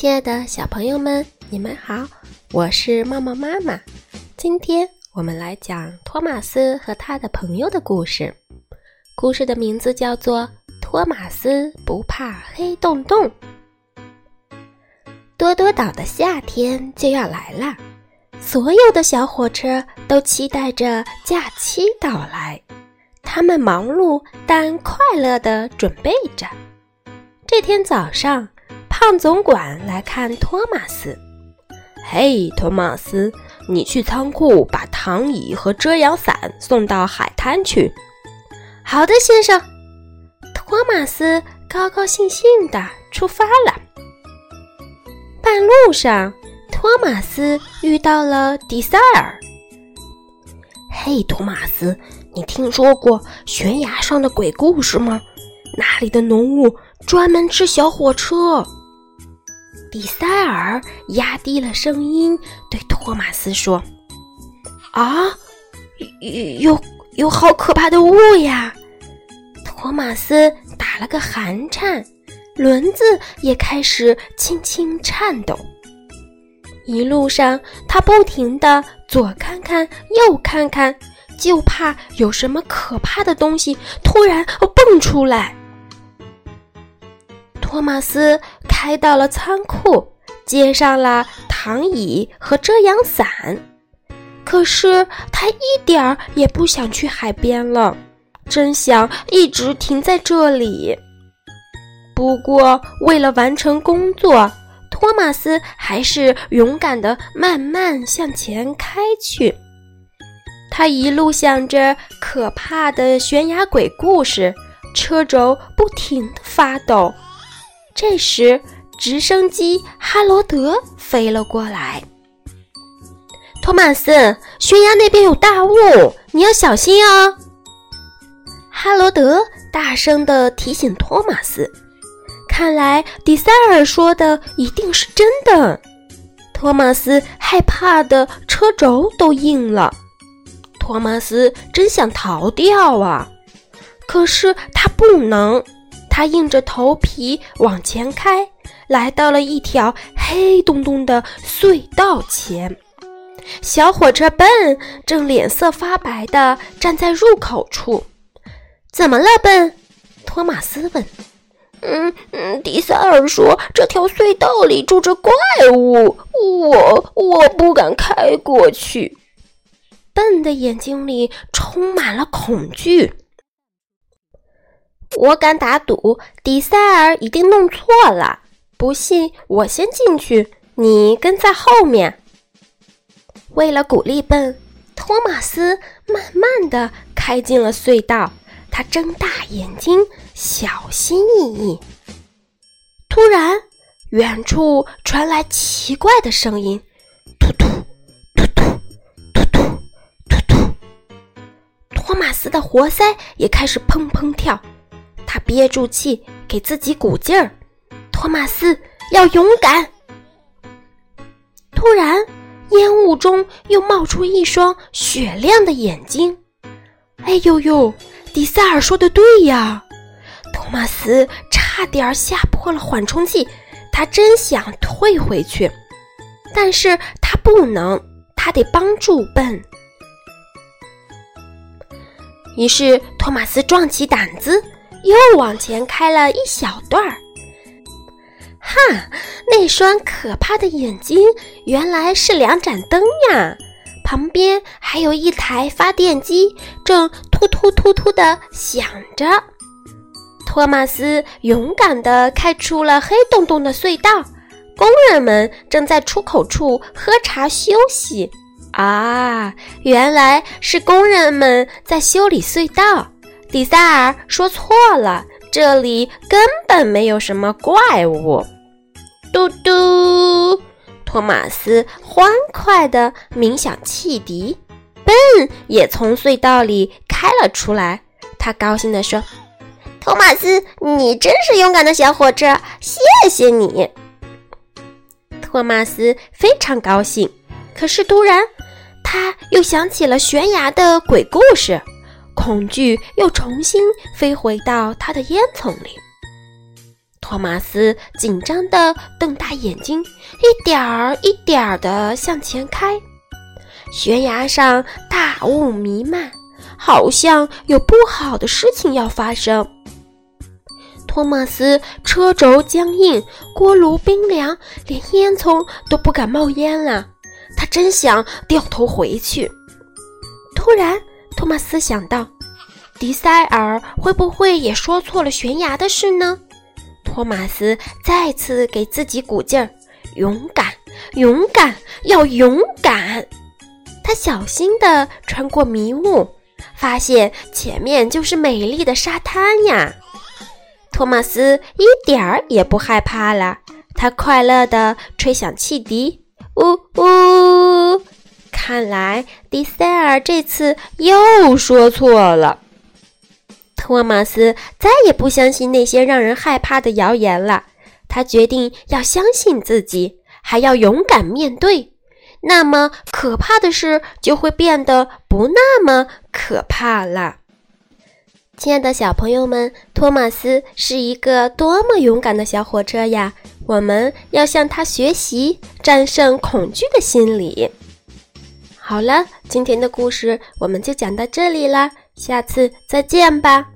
亲爱的小朋友们，你们好，我是茂茂妈妈。今天我们来讲托马斯和他的朋友的故事。故事的名字叫做《托马斯不怕黑洞洞》。多多岛的夏天就要来了，所有的小火车都期待着假期到来。他们忙碌但快乐地准备着。这天早上。胖总管来看托马斯。嘿，托马斯，你去仓库把躺椅和遮阳伞送到海滩去。好的，先生。托马斯高高兴兴地出发了。半路上，托马斯遇到了迪塞尔。嘿，托马斯，你听说过悬崖上的鬼故事吗？那里的浓雾专门吃小火车。迪塞尔压低了声音对托马斯说：“啊，有有好可怕的雾呀！”托马斯打了个寒颤，轮子也开始轻轻颤抖。一路上，他不停地左看看右看看，就怕有什么可怕的东西突然蹦出来。托马斯开到了仓库，接上了躺椅和遮阳伞。可是他一点儿也不想去海边了，真想一直停在这里。不过，为了完成工作，托马斯还是勇敢地慢慢向前开去。他一路想着可怕的悬崖鬼故事，车轴不停地发抖。这时，直升机哈罗德飞了过来。托马斯，悬崖那边有大雾，你要小心哦。哈罗德大声地提醒托马斯。看来迪塞尔说的一定是真的。托马斯害怕的车轴都硬了。托马斯真想逃掉啊，可是他不能。他硬着头皮往前开，来到了一条黑洞洞的隧道前。小火车笨正脸色发白地站在入口处。怎么了，笨？托马斯问。嗯嗯，迪塞尔说这条隧道里住着怪物，我我不敢开过去。笨的眼睛里充满了恐惧。我敢打赌，迪塞尔一定弄错了。不信，我先进去，你跟在后面。为了鼓励笨，托马斯慢慢的开进了隧道。他睁大眼睛，小心翼翼。突然，远处传来奇怪的声音：突突突突突突突突。托马斯的活塞也开始砰砰跳。他憋住气，给自己鼓劲儿。托马斯要勇敢。突然，烟雾中又冒出一双雪亮的眼睛。哎呦呦！迪塞尔说的对呀！托马斯差点吓破了缓冲器。他真想退回去，但是他不能，他得帮助笨。于是，托马斯壮起胆子。又往前开了一小段儿，哈！那双可怕的眼睛原来是两盏灯呀，旁边还有一台发电机，正突突突突的响着。托马斯勇敢地开出了黑洞洞的隧道，工人们正在出口处喝茶休息。啊，原来是工人们在修理隧道。迪塞尔说错了，这里根本没有什么怪物。嘟嘟，托马斯欢快地鸣响汽笛，笨也从隧道里开了出来。他高兴地说：“托马斯，你真是勇敢的小火车，谢谢你。”托马斯非常高兴，可是突然他又想起了悬崖的鬼故事。恐惧又重新飞回到他的烟囱里。托马斯紧张地瞪大眼睛，一点儿一点儿地向前开。悬崖上大雾弥漫，好像有不好的事情要发生。托马斯车轴僵硬，锅炉冰凉，连烟囱都不敢冒烟了。他真想掉头回去。突然，托马斯想到，迪塞尔会不会也说错了悬崖的事呢？托马斯再次给自己鼓劲儿：“勇敢，勇敢，要勇敢！”他小心地穿过迷雾，发现前面就是美丽的沙滩呀。托马斯一点儿也不害怕了，他快乐地吹响汽笛，呜呜！看来迪塞尔这次又说错了。托马斯再也不相信那些让人害怕的谣言了，他决定要相信自己，还要勇敢面对，那么可怕的事就会变得不那么可怕了。亲爱的小朋友们，托马斯是一个多么勇敢的小火车呀！我们要向他学习，战胜恐惧的心理。好了，今天的故事我们就讲到这里了，下次再见吧。